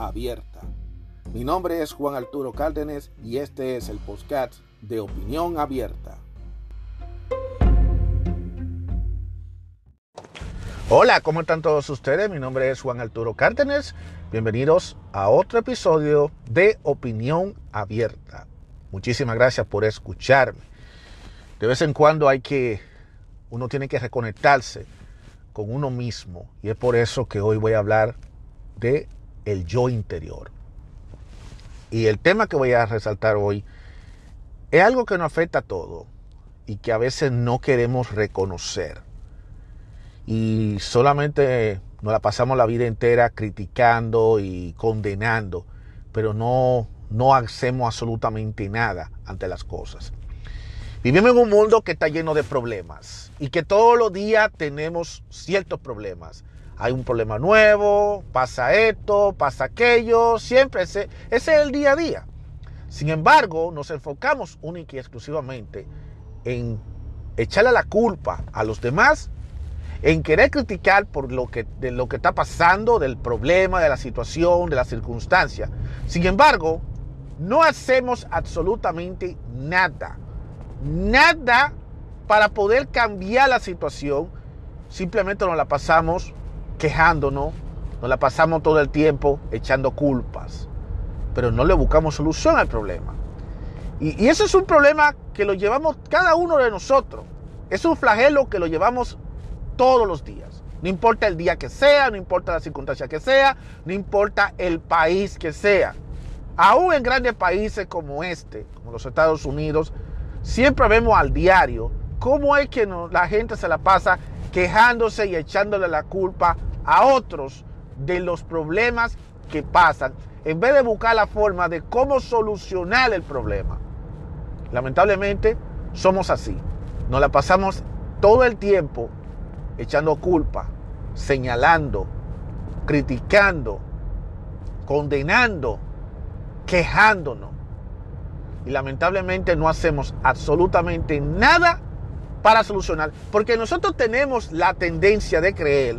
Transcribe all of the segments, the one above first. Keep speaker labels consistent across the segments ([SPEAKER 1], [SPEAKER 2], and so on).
[SPEAKER 1] abierta. Mi nombre es Juan Arturo Cárdenas y este es el podcast de Opinión Abierta. Hola, ¿cómo están todos ustedes? Mi nombre es Juan Arturo Cárdenas. Bienvenidos a otro episodio de Opinión Abierta. Muchísimas gracias por escucharme. De vez en cuando hay que, uno tiene que reconectarse con uno mismo y es por eso que hoy voy a hablar de el yo interior. Y el tema que voy a resaltar hoy es algo que nos afecta a todo y que a veces no queremos reconocer. Y solamente nos la pasamos la vida entera criticando y condenando, pero no, no hacemos absolutamente nada ante las cosas. Vivimos en un mundo que está lleno de problemas y que todos los días tenemos ciertos problemas hay un problema nuevo, pasa esto, pasa aquello, siempre ese, es el día a día. Sin embargo, nos enfocamos única y exclusivamente en echarle la culpa a los demás, en querer criticar por lo que, de lo que está pasando, del problema, de la situación, de la circunstancia. Sin embargo, no hacemos absolutamente nada, nada para poder cambiar la situación. Simplemente nos la pasamos quejándonos, nos la pasamos todo el tiempo echando culpas, pero no le buscamos solución al problema. Y, y eso es un problema que lo llevamos cada uno de nosotros. Es un flagelo que lo llevamos todos los días. No importa el día que sea, no importa la circunstancia que sea, no importa el país que sea. Aún en grandes países como este, como los Estados Unidos, siempre vemos al diario cómo es que la gente se la pasa quejándose y echándole la culpa a otros de los problemas que pasan, en vez de buscar la forma de cómo solucionar el problema. Lamentablemente somos así. Nos la pasamos todo el tiempo echando culpa, señalando, criticando, condenando, quejándonos. Y lamentablemente no hacemos absolutamente nada para solucionar, porque nosotros tenemos la tendencia de creer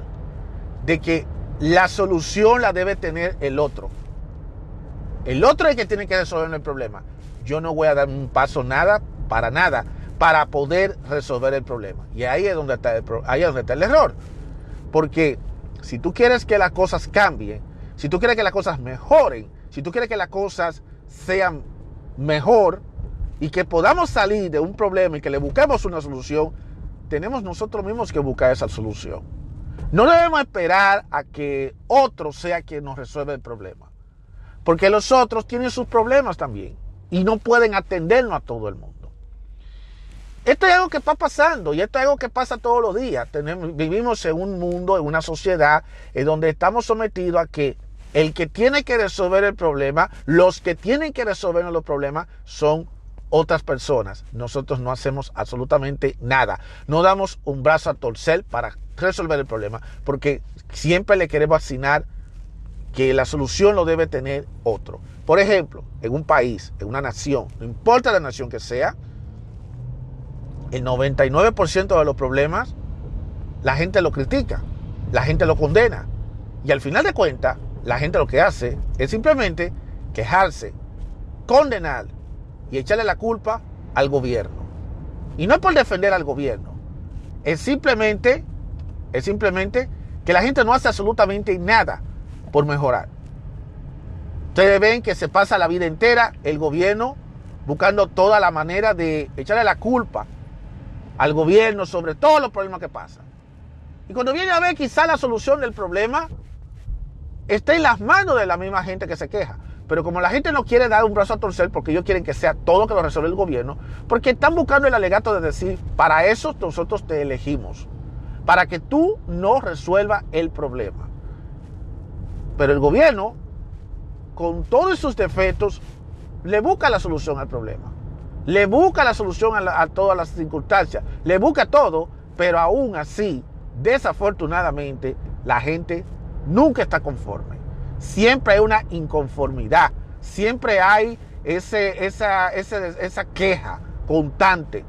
[SPEAKER 1] de que la solución la debe tener el otro. El otro es el que tiene que resolver el problema. Yo no voy a dar un paso nada, para nada, para poder resolver el problema. Y ahí es donde está ahí es donde está el error. Porque si tú quieres que las cosas cambien, si tú quieres que las cosas mejoren, si tú quieres que las cosas sean mejor y que podamos salir de un problema y que le busquemos una solución, tenemos nosotros mismos que buscar esa solución. No debemos esperar a que otro sea quien nos resuelva el problema. Porque los otros tienen sus problemas también. Y no pueden atendernos a todo el mundo. Esto es algo que está pasando y esto es algo que pasa todos los días. Vivimos en un mundo, en una sociedad en donde estamos sometidos a que el que tiene que resolver el problema, los que tienen que resolver los problemas son otras personas. Nosotros no hacemos absolutamente nada. No damos un brazo a torcer para resolver el problema, porque siempre le queremos asignar que la solución lo debe tener otro. Por ejemplo, en un país, en una nación, no importa la nación que sea, el 99% de los problemas la gente lo critica, la gente lo condena. Y al final de cuentas, la gente lo que hace es simplemente quejarse, condenar y echarle la culpa al gobierno. Y no es por defender al gobierno, es simplemente es simplemente que la gente no hace absolutamente nada por mejorar. Ustedes ven que se pasa la vida entera el gobierno buscando toda la manera de echarle la culpa al gobierno sobre todos los problemas que pasan. Y cuando viene a ver quizá la solución del problema está en las manos de la misma gente que se queja. Pero como la gente no quiere dar un brazo a torcer porque ellos quieren que sea todo que lo resuelva el gobierno, porque están buscando el alegato de decir, para eso nosotros te elegimos para que tú no resuelvas el problema. Pero el gobierno con todos sus defectos, le busca la solución al problema. Le busca la solución a, todas las circunstancias. Le busca todo, pero aún así, desafortunadamente, la gente nunca está conforme. Siempre hay una inconformidad. Siempre hay ese, esa, esa queja constante.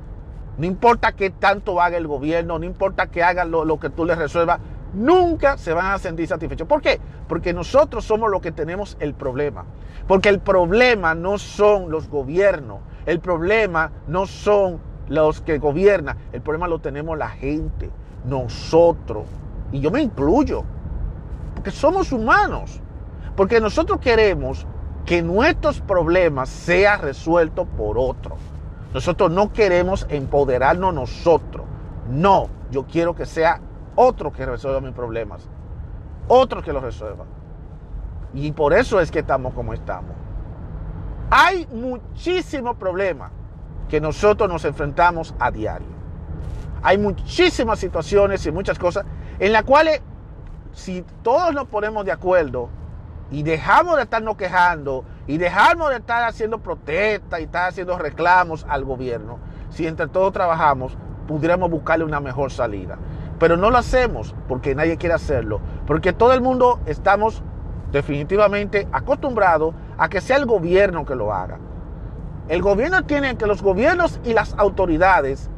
[SPEAKER 1] No importa qué tanto haga el gobierno, no importa que haga lo, lo que tú les resuelvas, nunca se van a sentir satisfechos. ¿Por qué? Porque nosotros somos los que tenemos el problema. Porque el problema no son los gobiernos, el problema no son los que gobiernan, el problema lo tenemos la gente, nosotros. Y yo me incluyo, porque somos humanos, porque nosotros queremos que nuestros problemas sean resueltos por otros. Nosotros no queremos empoderarnos nosotros. No, yo quiero que sea otro que resuelva mis problemas. Otro que los resuelva. Y por eso es que estamos como estamos. Hay muchísimos problemas que nosotros nos enfrentamos a diario. Hay muchísimas situaciones y muchas cosas en las cuales si todos nos ponemos de acuerdo y dejamos de estarnos quejando y dejamos de estar haciendo protestas y estar haciendo reclamos al gobierno, si entre todos trabajamos, pudiéramos buscarle una mejor salida. Pero no lo hacemos porque nadie quiere hacerlo, porque todo el mundo estamos definitivamente acostumbrados a que sea el gobierno que lo haga. El gobierno tiene que los gobiernos y las autoridades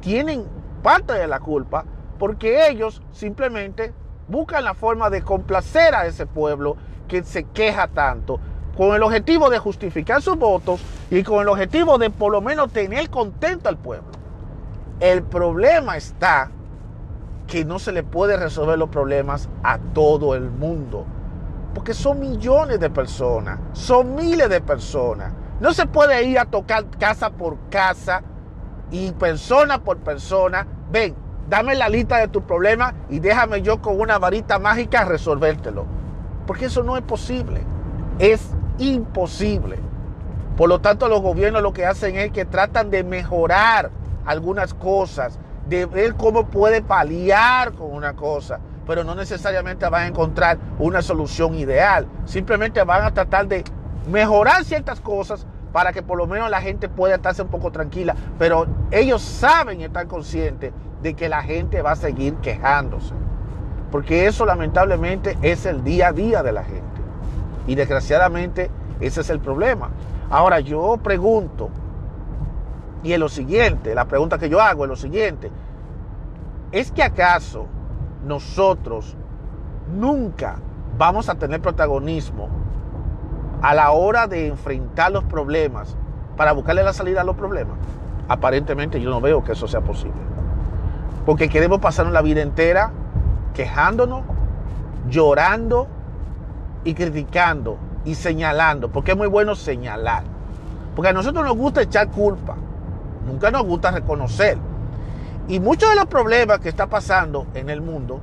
[SPEAKER 1] tienen parte de la culpa porque ellos simplemente buscan la forma de complacer a ese pueblo que se queja tanto, con el objetivo de justificar sus votos y con el objetivo de por lo menos tener contento al pueblo. El problema está que no se le puede resolver los problemas a todo el mundo, porque son millones de personas, son miles de personas. No se puede ir a tocar casa por casa y persona por persona. Ven, dame la lista de tus problemas y déjame yo con una varita mágica resolvértelo. Porque eso no es posible. Es imposible. Por lo tanto, los gobiernos lo que hacen es que tratan de mejorar algunas cosas, de ver cómo puede paliar con una cosa, pero no necesariamente van a encontrar una solución ideal. Simplemente van a tratar de mejorar ciertas cosas para que por lo menos la gente pueda estarse un poco tranquila, pero ellos saben y están conscientes de que la gente va a seguir quejándose. Porque eso lamentablemente es el día a día de la gente. Y desgraciadamente ese es el problema. Ahora yo pregunto, y es lo siguiente, la pregunta que yo hago es lo siguiente, ¿es que acaso nosotros nunca vamos a tener protagonismo a la hora de enfrentar los problemas para buscarle la salida a los problemas? Aparentemente yo no veo que eso sea posible. Porque queremos pasar la vida entera quejándonos, llorando y criticando y señalando, porque es muy bueno señalar. Porque a nosotros nos gusta echar culpa, nunca nos gusta reconocer. Y muchos de los problemas que está pasando en el mundo,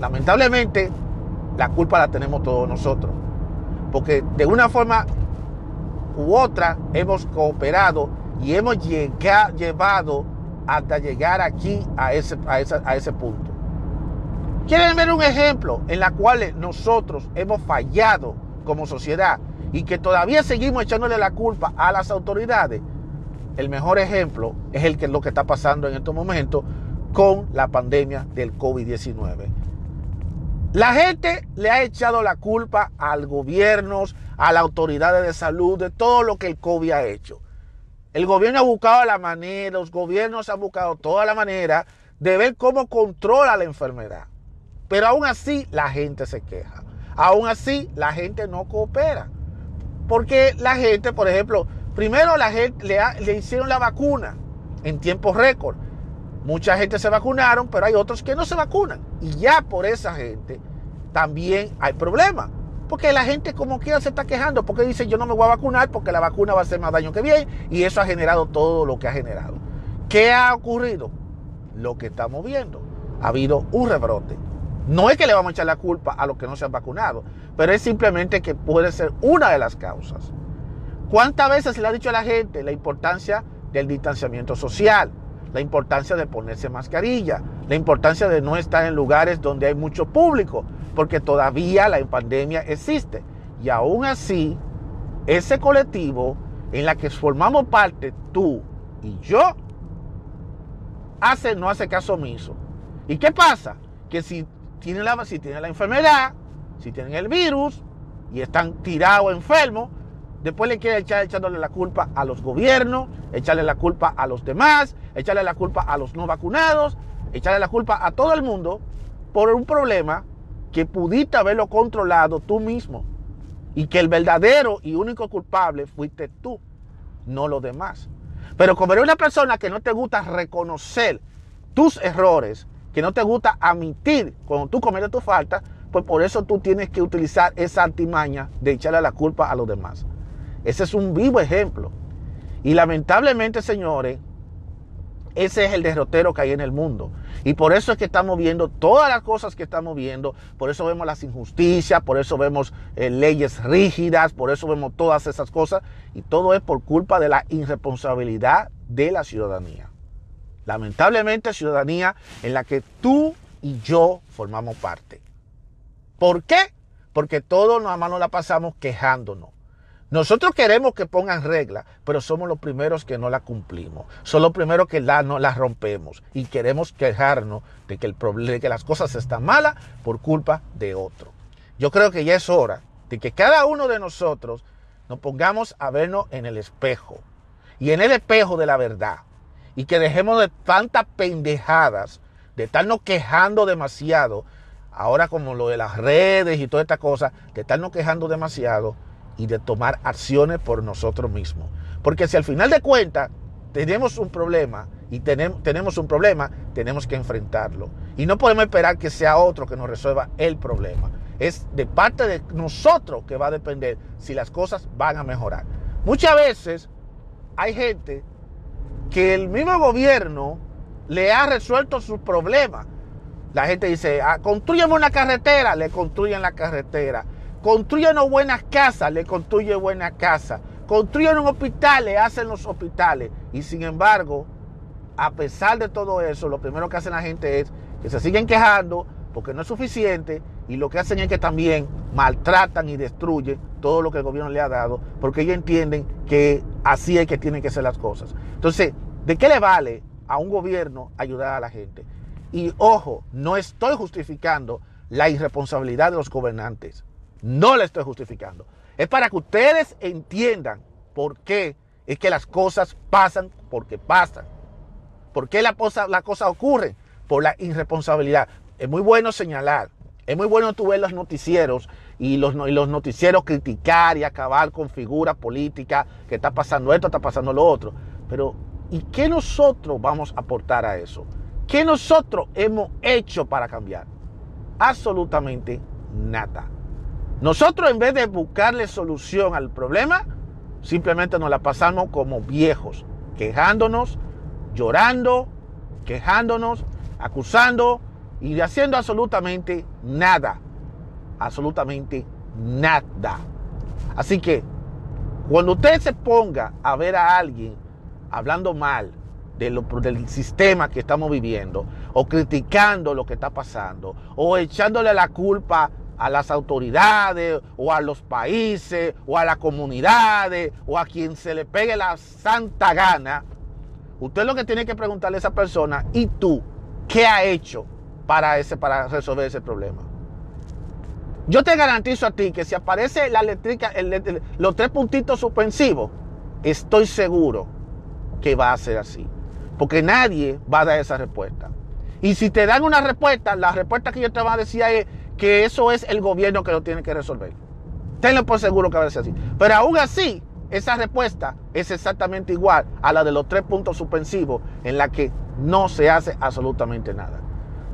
[SPEAKER 1] lamentablemente, la culpa la tenemos todos nosotros. Porque de una forma u otra hemos cooperado y hemos llevado hasta llegar aquí a ese, a a ese punto. ¿Quieren ver un ejemplo en la cual nosotros hemos fallado como sociedad y que todavía seguimos echándole la culpa a las autoridades? El mejor ejemplo es el que lo que está pasando en estos momentos con la pandemia del COVID-19. La gente le ha echado la culpa al gobierno, a las autoridades de salud, de todo lo que el COVID ha hecho. El gobierno ha buscado la manera, los gobiernos han buscado toda la manera de ver cómo controla la enfermedad. Pero aún así la gente se queja. Aún así la gente no coopera. Porque la gente, por ejemplo, primero la gente le, hicieron la vacuna en tiempo récord. Mucha gente se vacunaron, pero hay otros que no se vacunan. Y ya por esa gente también hay problemas. Porque la gente como quiera se está quejando, porque dice yo no me voy a vacunar porque la vacuna va a hacer más daño que bien y eso ha generado todo lo que ha generado. ¿Qué ha ocurrido? Lo que estamos viendo. Ha habido un rebrote. No es que le vamos a echar la culpa a los que no se han vacunado, pero es simplemente que puede ser una de las causas. ¿Cuántas veces se le ha dicho a la gente la importancia del distanciamiento social, la importancia de ponerse mascarilla, la importancia de no estar en lugares donde hay mucho público, porque todavía la pandemia existe. Y aún así, ese colectivo en la que formamos parte tú y yo, hace, no hace caso omiso. ¿Y qué pasa? Que si tienen la, si tienen la enfermedad, si tienen el virus y están tirados enfermos, después le quieren echar echándole la culpa a los gobiernos, echarle la culpa a los demás, echarle la culpa a los no vacunados, echarle la culpa a todo el mundo por un problema que pudiste haberlo controlado tú mismo y que el verdadero y único culpable fuiste tú, no los demás. Pero como eres una persona que no te gusta reconocer tus errores, que no te gusta admitir cuando tú cometes tu falta, pues por eso tú tienes que utilizar esa artimaña de echarle la culpa a los demás. Ese es un vivo ejemplo. Y lamentablemente, señores, ese es el derrotero que hay en el mundo. Y por eso es que estamos viendo todas las cosas que estamos viendo. Por eso vemos las injusticias, por eso vemos eh, leyes rígidas, por eso vemos todas esas cosas. Y todo es por culpa de la irresponsabilidad de la ciudadanía. Lamentablemente, ciudadanía en la que tú y yo formamos parte. ¿Por qué? Porque todos a mano la pasamos quejándonos. Nosotros queremos que pongan reglas, pero somos los primeros que no la cumplimos. Somos los primeros que la, no las rompemos y queremos quejarnos de que, el de que las cosas están malas por culpa de otro. Yo creo que ya es hora de que cada uno de nosotros nos pongamos a vernos en el espejo y en el espejo de la verdad y que dejemos de tantas pendejadas, de estarnos quejando demasiado, ahora como lo de las redes y toda esta cosa, de estarnos quejando demasiado y de tomar acciones por nosotros mismos. Porque si al final de cuentas tenemos un problema y tenemos, un problema, tenemos que enfrentarlo. Y no podemos esperar que sea otro que nos resuelva el problema. Es de parte de nosotros que va a depender si las cosas van a mejorar. Muchas veces hay gente que el mismo gobierno le ha resuelto sus problemas. La gente dice, ah, construyeme una carretera, le construyen la carretera Construyen buenas casas, le construye buenas casas. Construyen un hospital, le hacen los hospitales. Y sin embargo, a pesar de todo eso, lo primero que hacen la gente es que se siguen quejando porque no es suficiente y lo que hacen es que también maltratan y destruyen todo lo que el gobierno le ha dado porque ellos entienden que así es que tienen que ser las cosas. Entonces, ¿de qué le vale a un gobierno ayudar a la gente? Y ojo, no estoy justificando la irresponsabilidad de los gobernantes. No le estoy justificando. Es para que ustedes entiendan por qué es que las cosas pasan porque pasan. ¿Por qué la cosa ocurren? Por la irresponsabilidad. Es muy bueno señalar. Es muy bueno tú ver los noticieros y los noticieros criticar y acabar con figuras políticas que está pasando esto, está pasando lo otro. Pero, ¿y qué nosotros vamos a aportar a eso? ¿Qué nosotros hemos hecho para cambiar? Absolutamente nada. Nosotros en vez de buscarle solución al problema, simplemente nos la pasamos como viejos, quejándonos, llorando, quejándonos, acusando y haciendo absolutamente nada. Absolutamente nada. Así que cuando usted se ponga a ver a alguien hablando mal del sistema que estamos viviendo, o criticando lo que está pasando, o echándole la culpa a las autoridades o a los países o a las comunidades o a quien se le pegue la santa gana, usted lo que tiene que preguntarle a esa persona, ¿y tú qué ha hecho para, ese, para resolver ese problema? Yo te garantizo a ti que si aparece la eléctrica, los tres puntitos suspensivos, estoy seguro que va a ser así. Porque nadie va a dar esa respuesta. Y si te dan una respuesta, la respuesta que yo te voy a decir es, que eso es el gobierno que lo tiene que resolver. Tenlo por seguro que va a ser así. Pero aún así, esa respuesta es exactamente igual a la de los tres puntos suspensivos en la que no se hace absolutamente nada.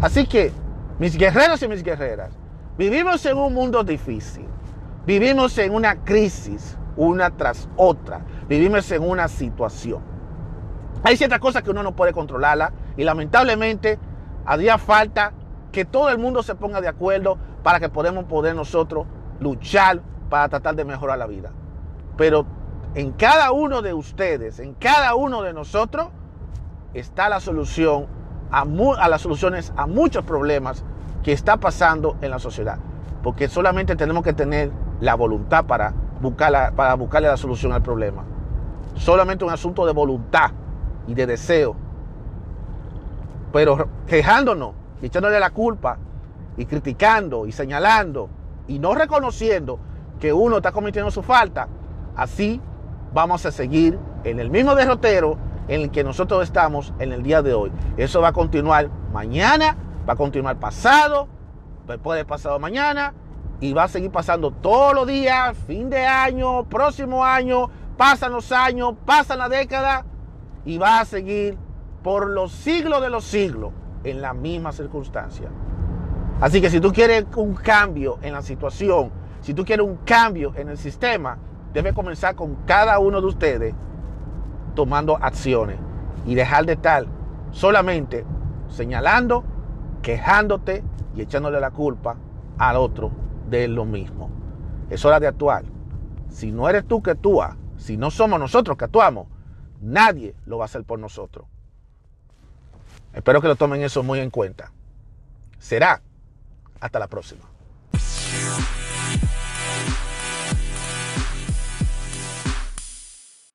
[SPEAKER 1] Así que, mis guerreros y mis guerreras, vivimos en un mundo difícil. Vivimos en una crisis, una tras otra. Vivimos en una situación. Hay ciertas cosas que uno no puede controlarla y lamentablemente haría falta que todo el mundo se ponga de acuerdo para que podamos poder nosotros luchar para tratar de mejorar la vida. Pero en cada uno de ustedes, en cada uno de nosotros, está la solución a, las soluciones a muchos problemas que está pasando en la sociedad. Porque solamente tenemos que tener la voluntad para, buscar para buscarle la solución al problema. Solamente un asunto de voluntad y de deseo. Pero quejándonos y echándole la culpa y criticando y señalando y no reconociendo que uno está cometiendo su falta, así vamos a seguir en el mismo derrotero en el que nosotros estamos en el día de hoy. Eso va a continuar mañana, va a continuar pasado, después de pasado mañana, y va a seguir pasando todos los días, fin de año, próximo año, pasan los años, pasan la década, y va a seguir por los siglos de los siglos en la misma circunstancia. Así que si tú quieres un cambio en la situación, si tú quieres un cambio en el sistema, debe comenzar con cada uno de ustedes tomando acciones y dejar de estar solamente señalando, quejándote y echándole la culpa al otro de lo mismo. Es hora de actuar. Si no eres tú que actúa, si no somos nosotros que actuamos, nadie lo va a hacer por nosotros. Espero que lo tomen eso muy en cuenta. Será. Hasta la próxima.